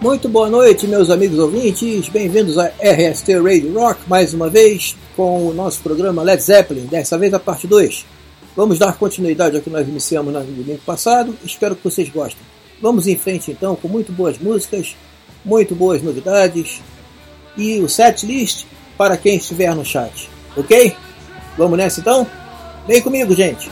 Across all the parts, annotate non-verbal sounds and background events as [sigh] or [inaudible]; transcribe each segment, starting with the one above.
Muito boa noite, meus amigos ouvintes. Bem-vindos a RST Radio Rock mais uma vez com o nosso programa Led Zeppelin, dessa vez a parte 2. Vamos dar continuidade ao que nós iniciamos no domingo passado. Espero que vocês gostem. Vamos em frente então com muito boas músicas, muito boas novidades e o set list para quem estiver no chat. Ok? Vamos nessa então? Vem comigo, gente!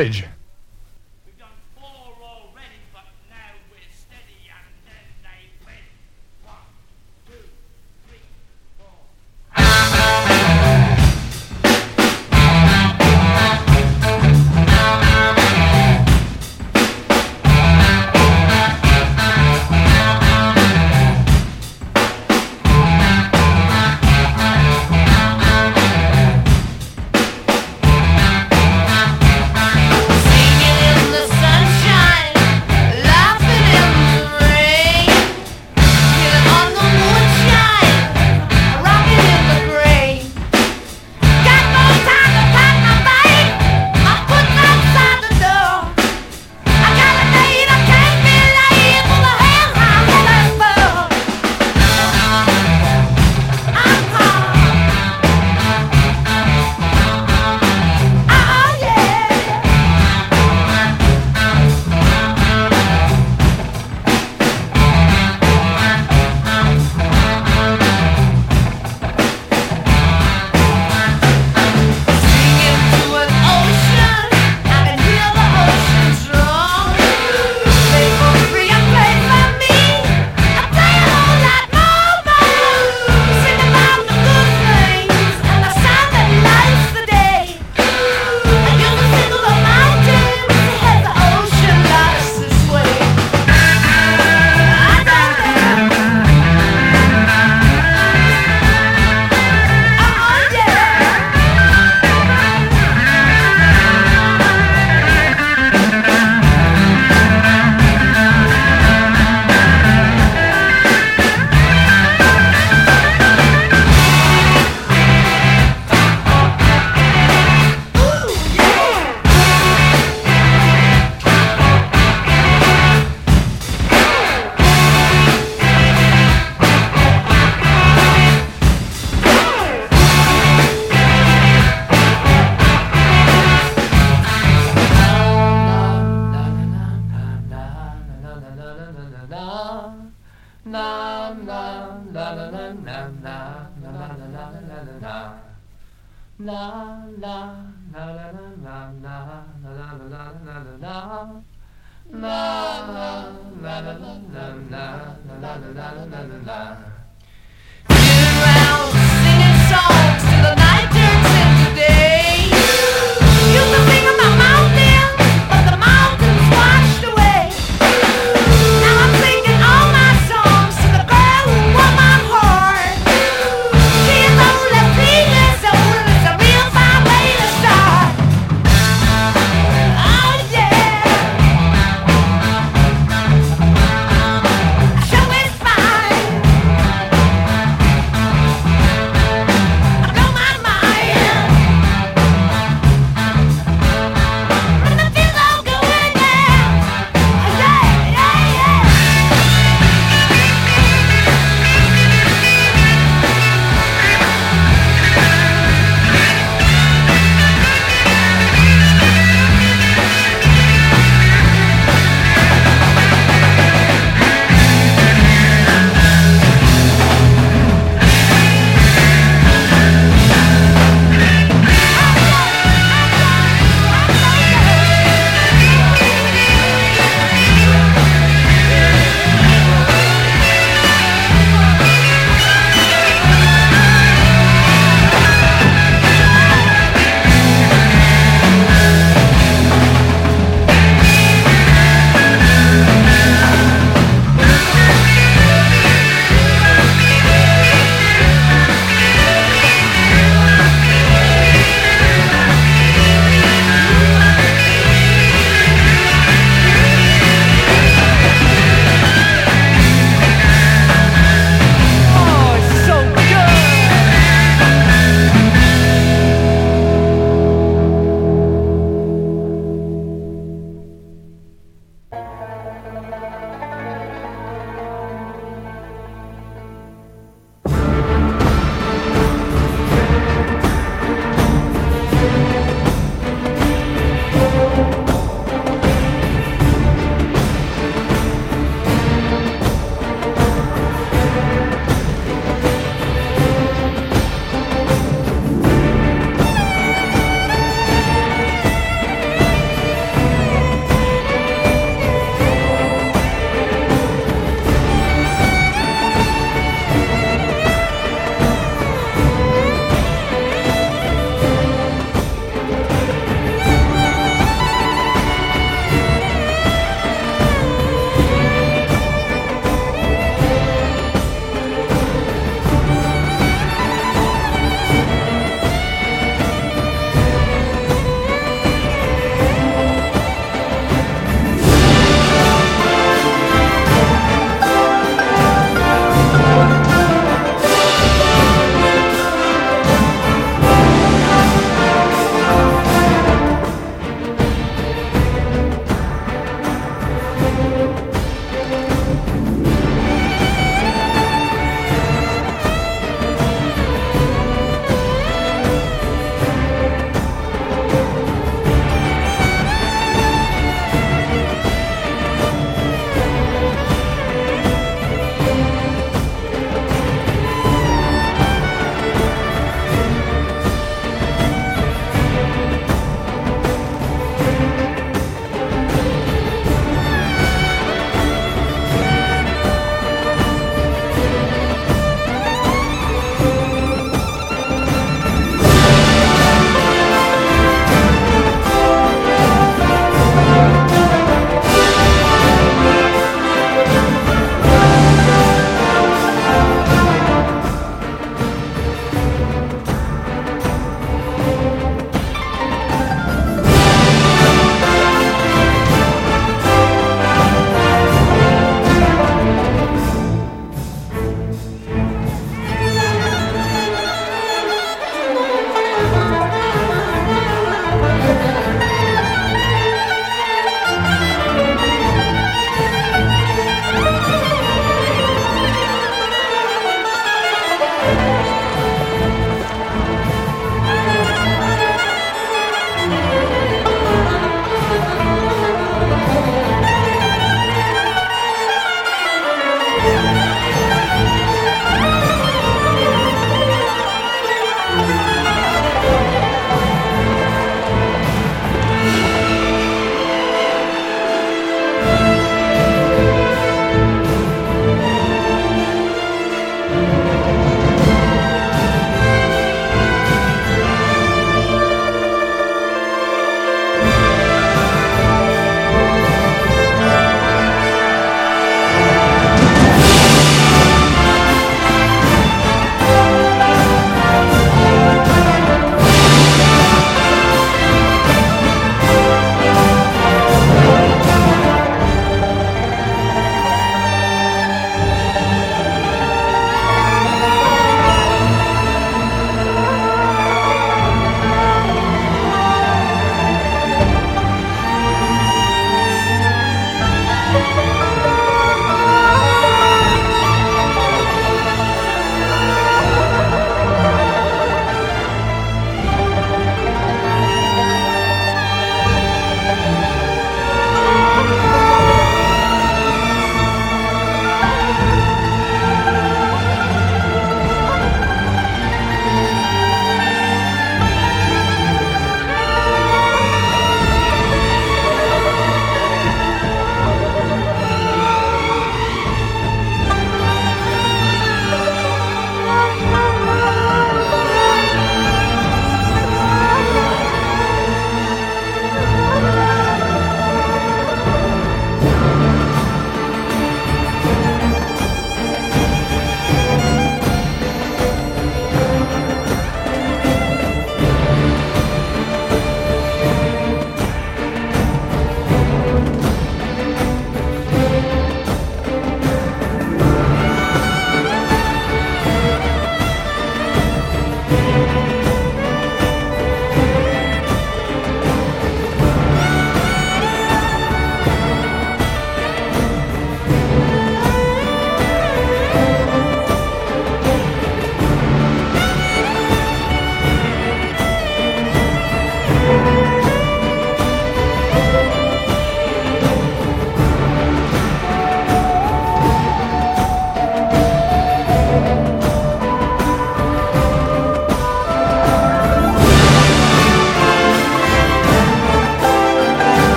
Bridge?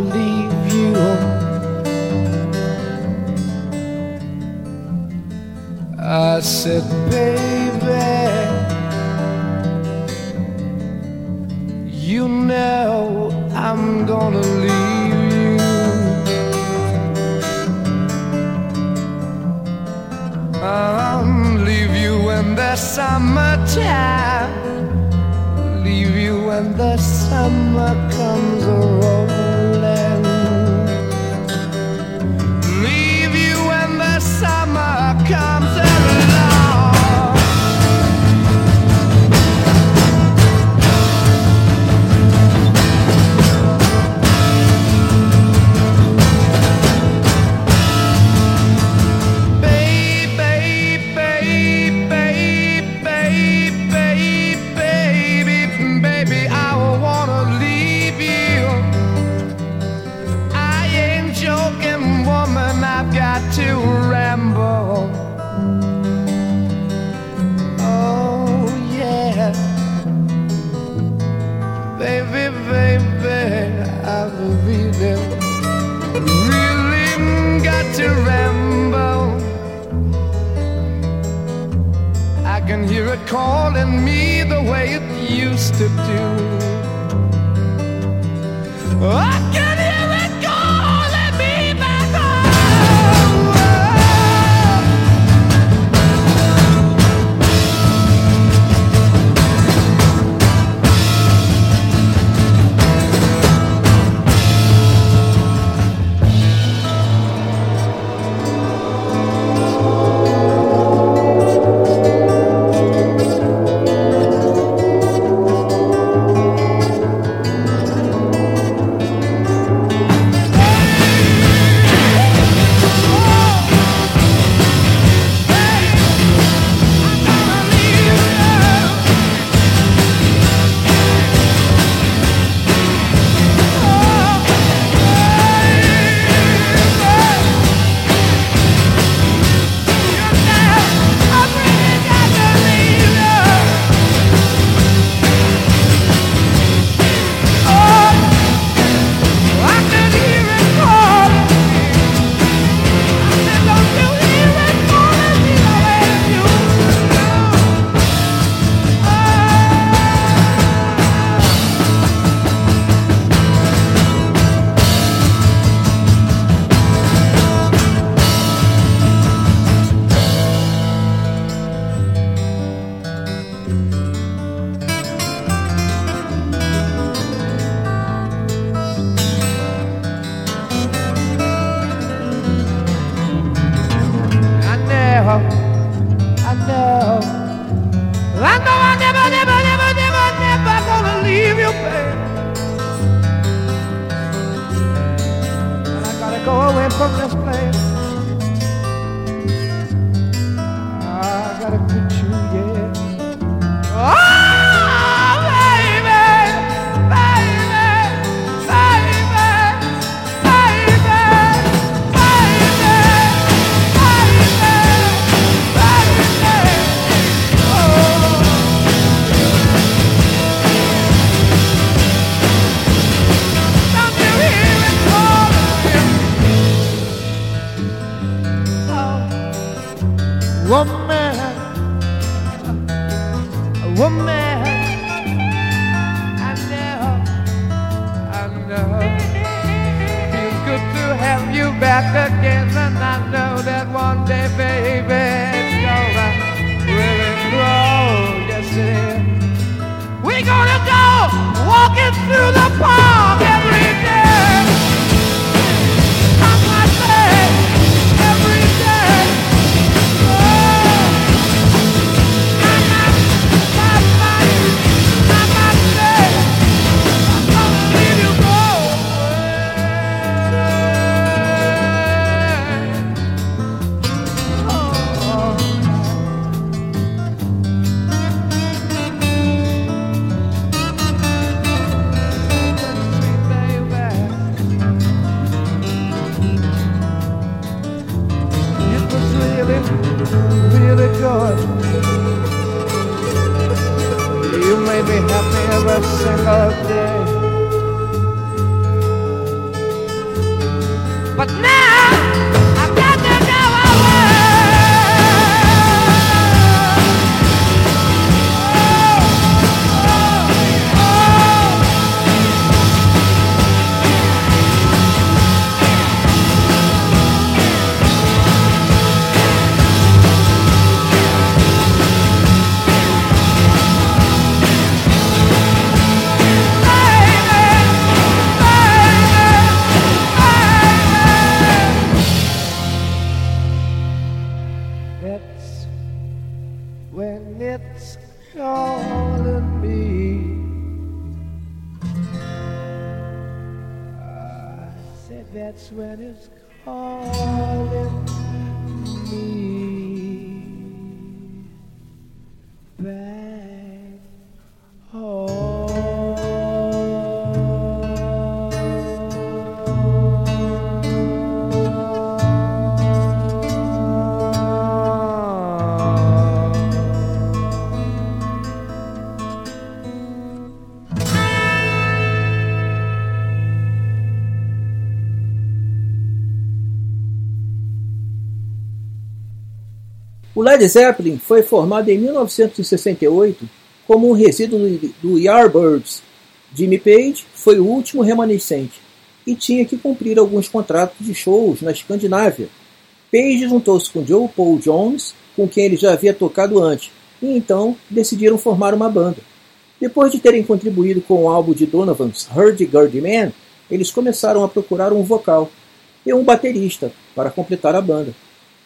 Leave O Led Zeppelin foi formado em 1968 como um resíduo do Yardbirds. Jimmy Page foi o último remanescente e tinha que cumprir alguns contratos de shows na Escandinávia. Page juntou-se com Joe Paul Jones, com quem ele já havia tocado antes, e então decidiram formar uma banda. Depois de terem contribuído com o álbum de Donovan's Hurdy-Gurdy Man, eles começaram a procurar um vocal e um baterista para completar a banda.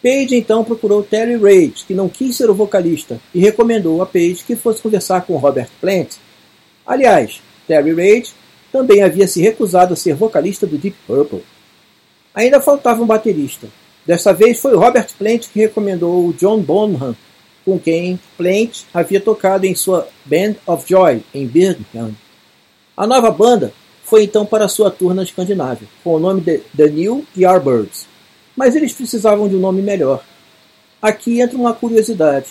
Page então procurou Terry Reid, que não quis ser o vocalista, e recomendou a Page que fosse conversar com Robert Plant. Aliás, Terry Reid também havia se recusado a ser vocalista do Deep Purple. Ainda faltava um baterista. Dessa vez foi Robert Plant que recomendou o John Bonham, com quem Plant havia tocado em sua Band of Joy em Birmingham. A nova banda foi então para sua tour na Escandinávia, com o nome de The New Yardbirds mas eles precisavam de um nome melhor. Aqui entra uma curiosidade.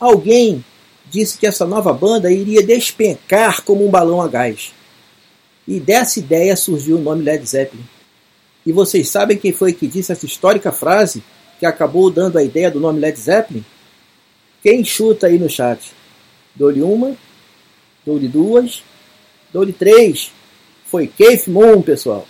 Alguém disse que essa nova banda iria despencar como um balão a gás. E dessa ideia surgiu o nome Led Zeppelin. E vocês sabem quem foi que disse essa histórica frase que acabou dando a ideia do nome Led Zeppelin? Quem chuta aí no chat? Dou-lhe uma, dou-lhe duas, dou-lhe três. Foi Keith Moon, pessoal.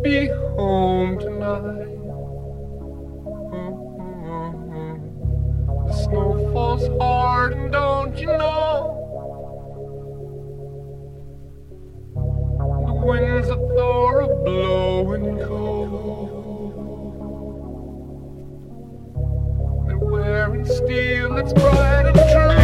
be home tonight. The snow falls hard, and don't you know? The winds of Thor are blowing cold. They're wearing steel that's bright and true.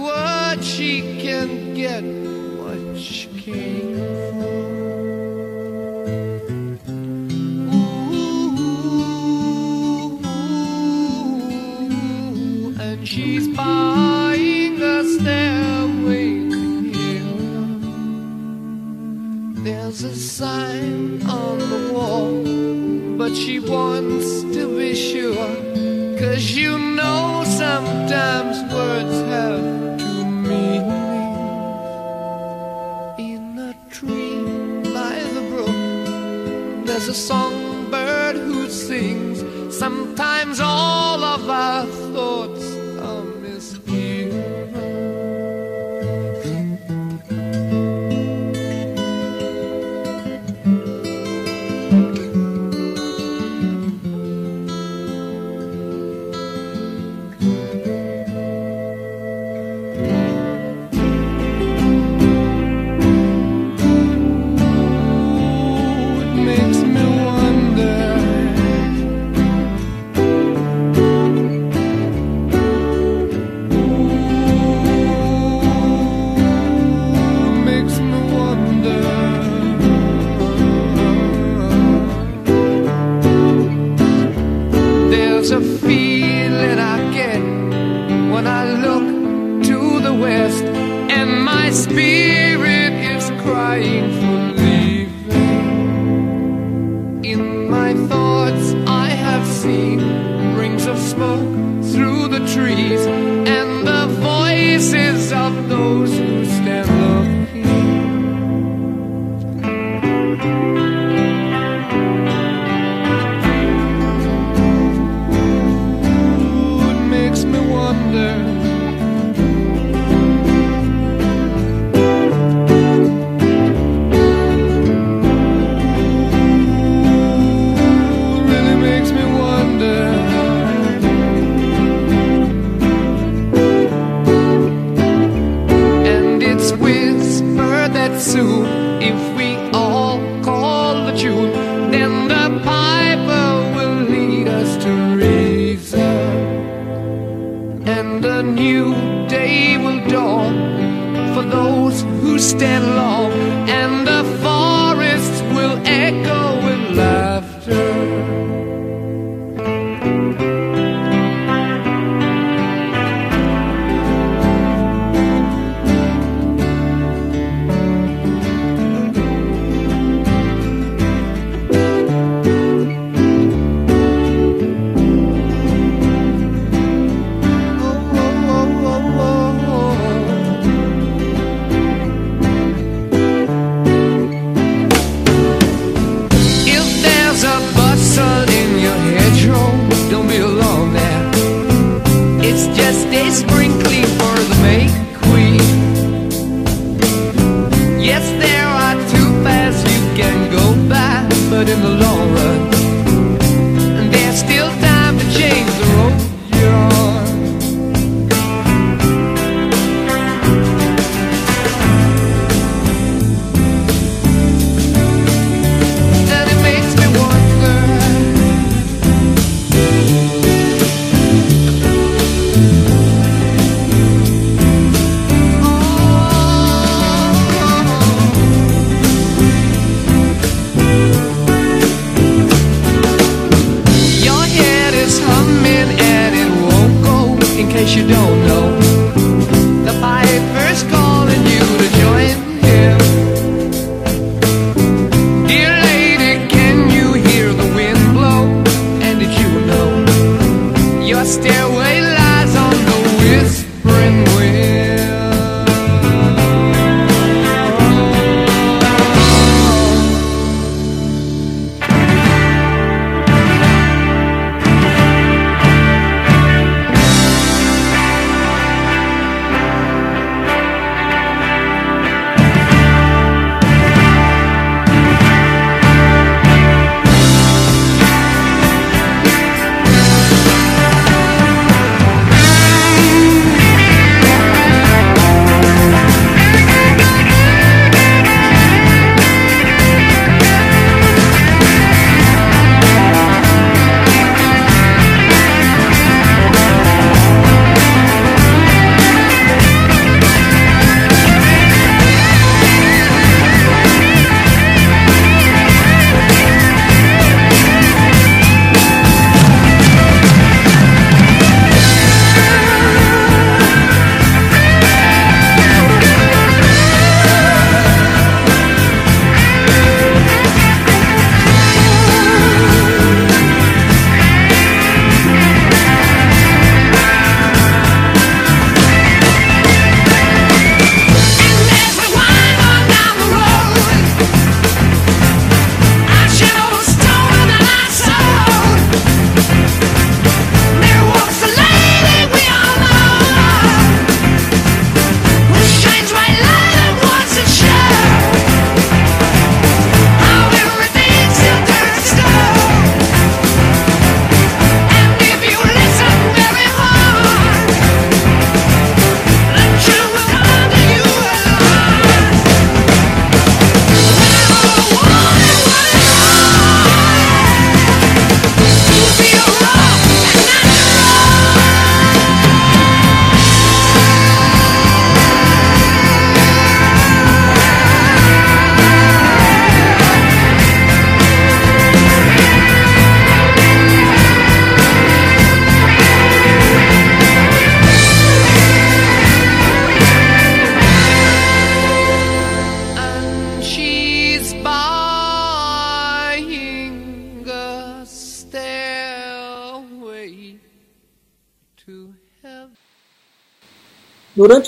what she can get, what she came for. Ooh, and she's buying a stairway here. There's a sign on the wall, but she wants to be sure, cause you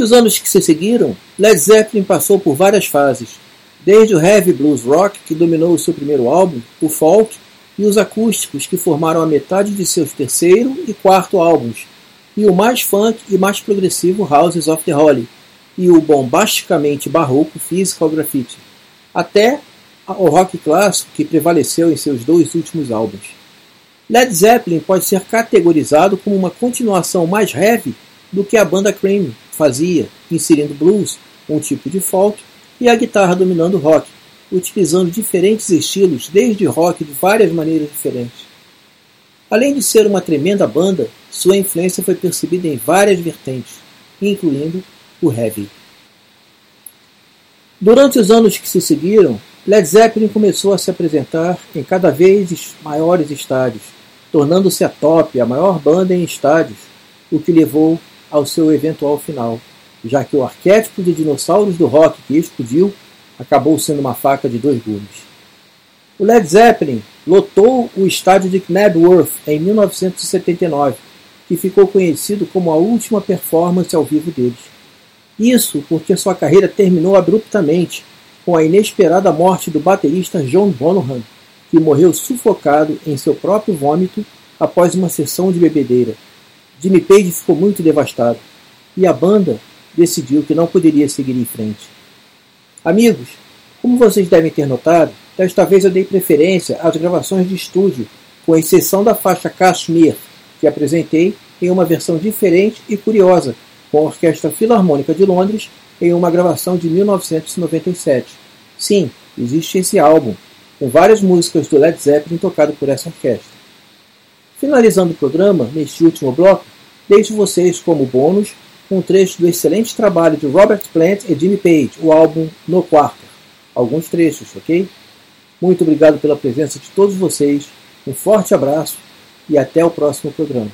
Durante os anos que se seguiram, Led Zeppelin passou por várias fases, desde o heavy blues rock, que dominou o seu primeiro álbum, o folk, e os acústicos, que formaram a metade de seus terceiro e quarto álbuns, e o mais funk e mais progressivo Houses of the Holy, e o bombasticamente barroco Physical Graffiti, até o rock clássico que prevaleceu em seus dois últimos álbuns. Led Zeppelin pode ser categorizado como uma continuação mais heavy do que a banda Cream fazia, inserindo blues, um tipo de folk, e a guitarra dominando rock, utilizando diferentes estilos, desde rock de várias maneiras diferentes. Além de ser uma tremenda banda, sua influência foi percebida em várias vertentes, incluindo o heavy. Durante os anos que se seguiram, Led Zeppelin começou a se apresentar em cada vez maiores estádios, tornando-se a top, a maior banda em estádios, o que levou ao seu eventual final, já que o arquétipo de dinossauros do rock que explodiu acabou sendo uma faca de dois gumes. O Led Zeppelin lotou o estádio de Knebworth em 1979, que ficou conhecido como a última performance ao vivo deles. Isso porque sua carreira terminou abruptamente com a inesperada morte do baterista John Bonham, que morreu sufocado em seu próprio vômito após uma sessão de bebedeira. Jimmy Page ficou muito devastado e a banda decidiu que não poderia seguir em frente. Amigos, como vocês devem ter notado, desta vez eu dei preferência às gravações de estúdio, com exceção da faixa Kashmir, que apresentei em uma versão diferente e curiosa, com a Orquestra Filarmônica de Londres em uma gravação de 1997. Sim, existe esse álbum, com várias músicas do Led Zeppelin tocado por essa orquestra. Finalizando o programa, neste último bloco, deixo vocês como bônus um trecho do excelente trabalho de Robert Plant e Jimmy Page, o álbum No Quarto. Alguns trechos, ok? Muito obrigado pela presença de todos vocês, um forte abraço e até o próximo programa.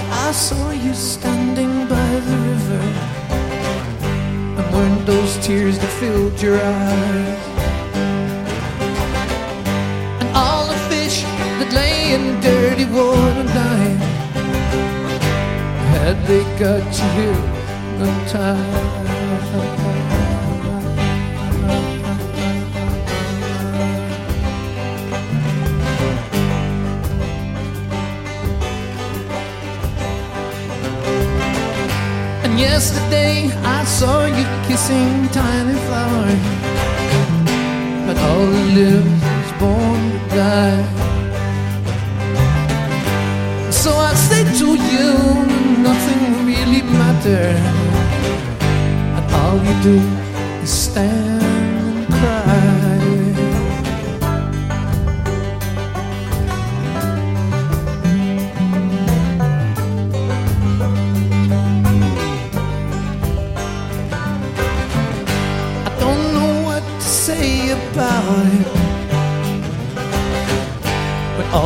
I saw you standing by the river. And weren't those tears that filled your eyes. And all the fish that lay in dirty water dying. Had they got you hypnotized? Yesterday I saw you kissing tiny flowers. But all that lives is born to die. So I say to you, nothing really matters. And all you do is stand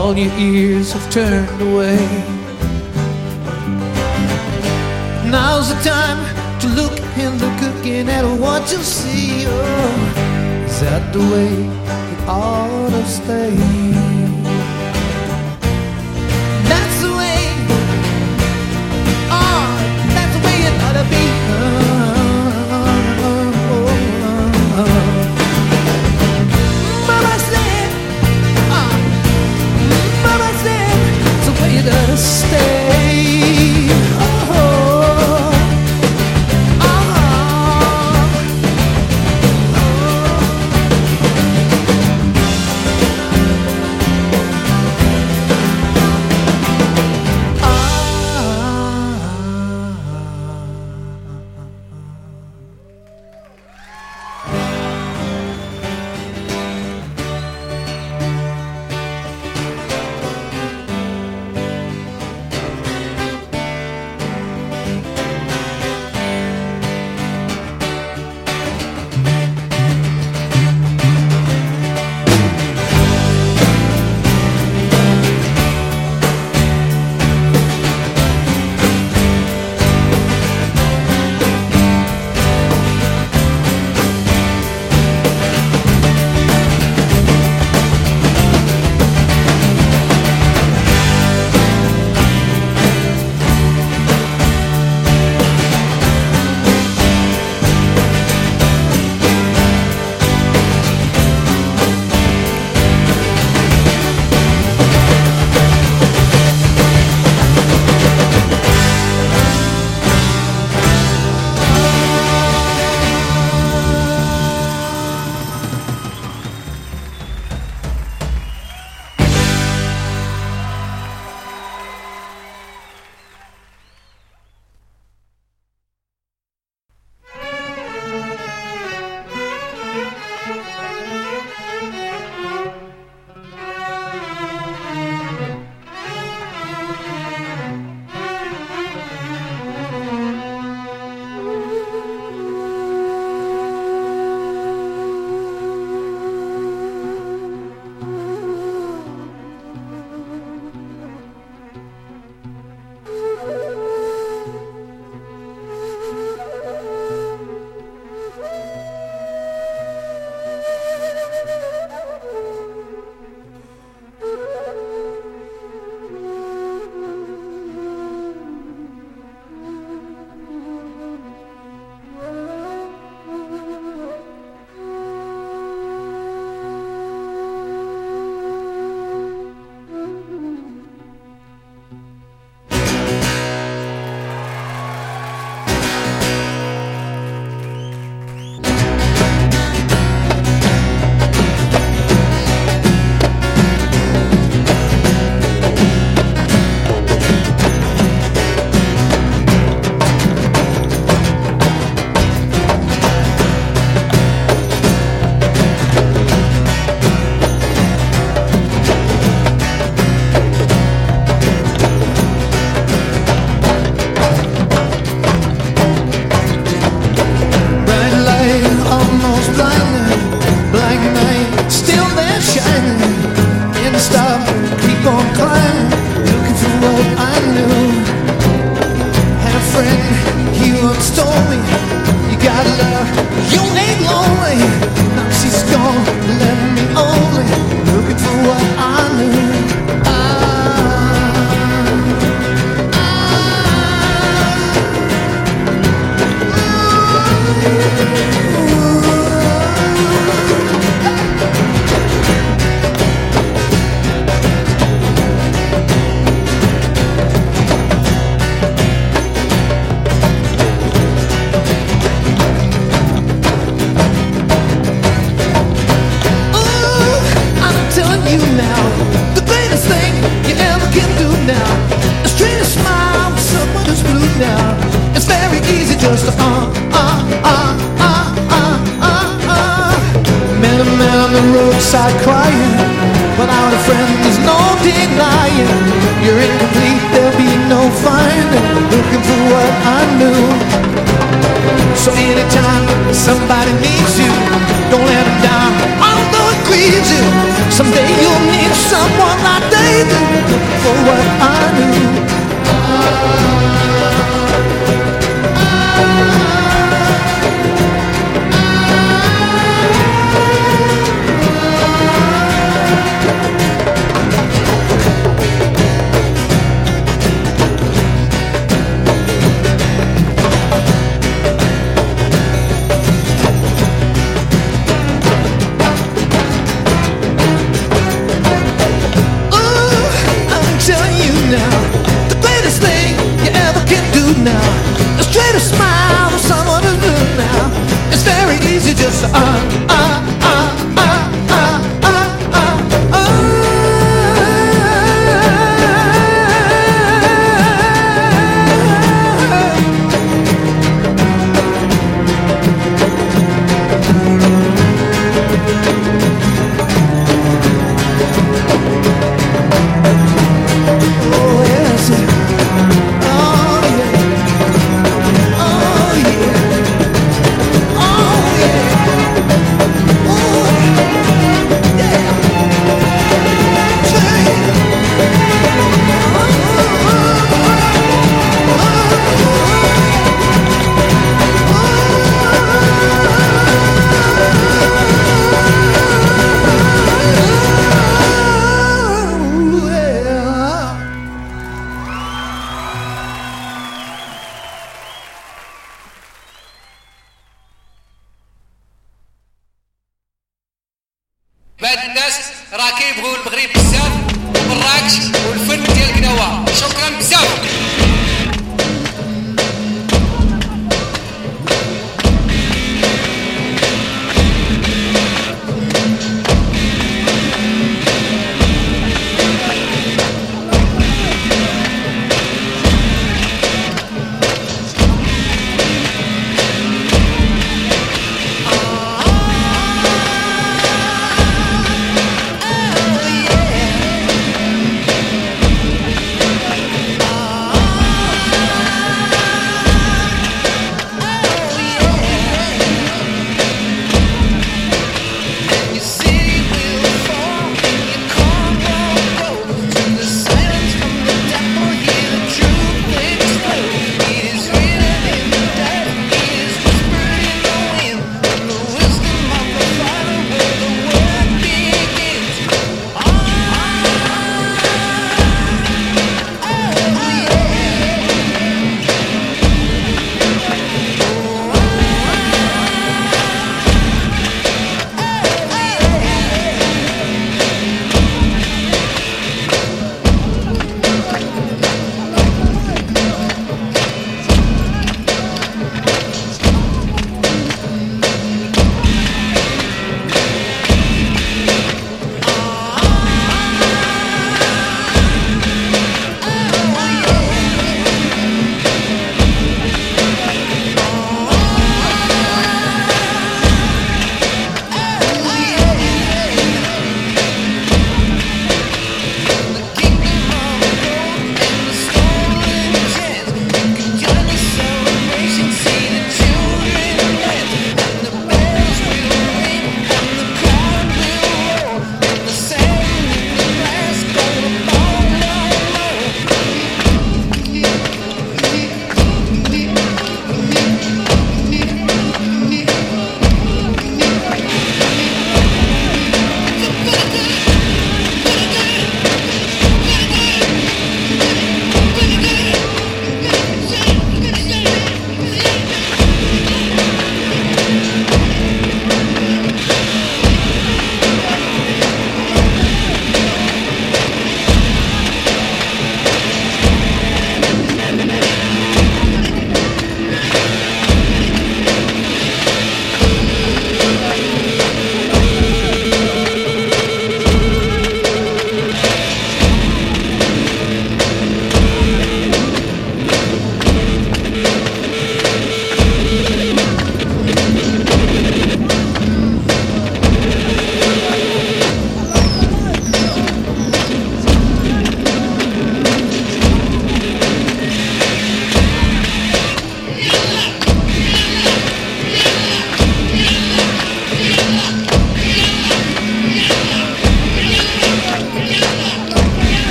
all your ears have turned away. Now's the time to look and look again at what you see. Oh, is that the way it ought to stay?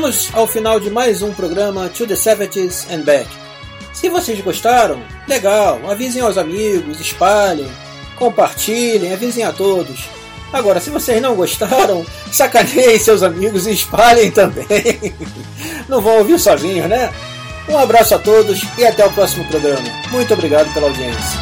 Chegamos ao final de mais um programa To The Seventies and Back. Se vocês gostaram, legal, avisem aos amigos, espalhem, compartilhem, avisem a todos. Agora, se vocês não gostaram, [laughs] sacaneiem seus amigos e espalhem também. [laughs] Não vão ouvir sozinhos, né? Um abraço a todos e até o próximo programa. Muito obrigado pela audiência.